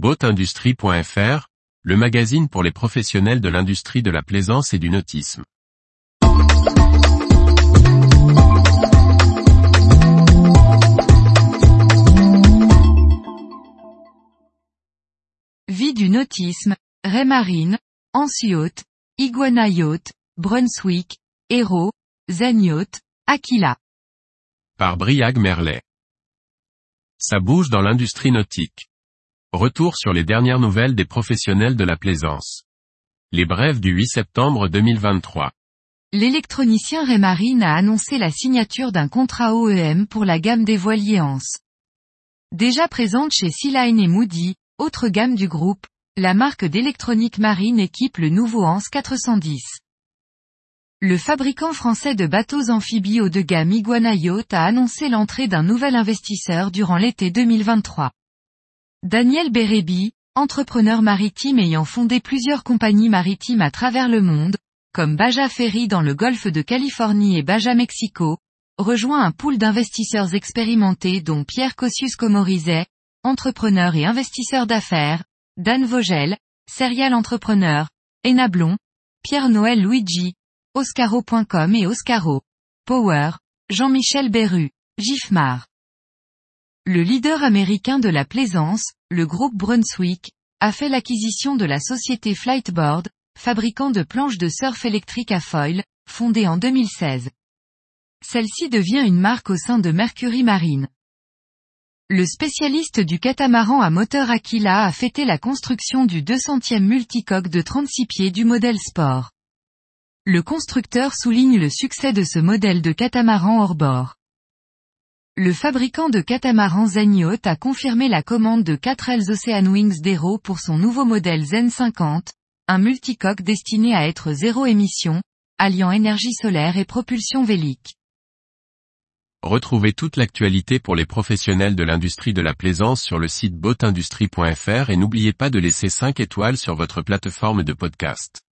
Boatindustrie.fr, le magazine pour les professionnels de l'industrie de la plaisance et du nautisme. Vie du nautisme, Raymarine, Anse Iguana Yacht, Brunswick, Hero, Zen Yacht, Aquila. Par Briag Merlet. Ça bouge dans l'industrie nautique. Retour sur les dernières nouvelles des professionnels de la plaisance. Les brèves du 8 septembre 2023. L'électronicien Raymarine a annoncé la signature d'un contrat OEM pour la gamme des voiliers Anse. Déjà présente chez Sea-Line et Moody, autre gamme du groupe, la marque d'électronique marine équipe le nouveau Anse 410. Le fabricant français de bateaux amphibies haut de gamme Iguana Yacht a annoncé l'entrée d'un nouvel investisseur durant l'été 2023. Daniel Bérébi, entrepreneur maritime ayant fondé plusieurs compagnies maritimes à travers le monde, comme Baja Ferry dans le golfe de Californie et Baja Mexico, rejoint un pool d'investisseurs expérimentés dont Pierre Cossius-Comorizet, entrepreneur et investisseur d'affaires, Dan Vogel, serial entrepreneur, Enablon, Pierre-Noël Luigi, Oscaro.com et Oscaro. Power, Jean-Michel Berru, Gifmar. Le leader américain de la plaisance, le groupe Brunswick, a fait l'acquisition de la société Flightboard, fabricant de planches de surf électrique à foil, fondée en 2016. Celle-ci devient une marque au sein de Mercury Marine. Le spécialiste du catamaran à moteur Aquila a fêté la construction du 200e multicoque de 36 pieds du modèle Sport. Le constructeur souligne le succès de ce modèle de catamaran hors bord. Le fabricant de catamarans Zen a confirmé la commande de 4 ailes Ocean Wings d'Hero pour son nouveau modèle Zen 50, un multicoque destiné à être zéro émission, alliant énergie solaire et propulsion vélique. Retrouvez toute l'actualité pour les professionnels de l'industrie de la plaisance sur le site boatindustrie.fr et n'oubliez pas de laisser 5 étoiles sur votre plateforme de podcast.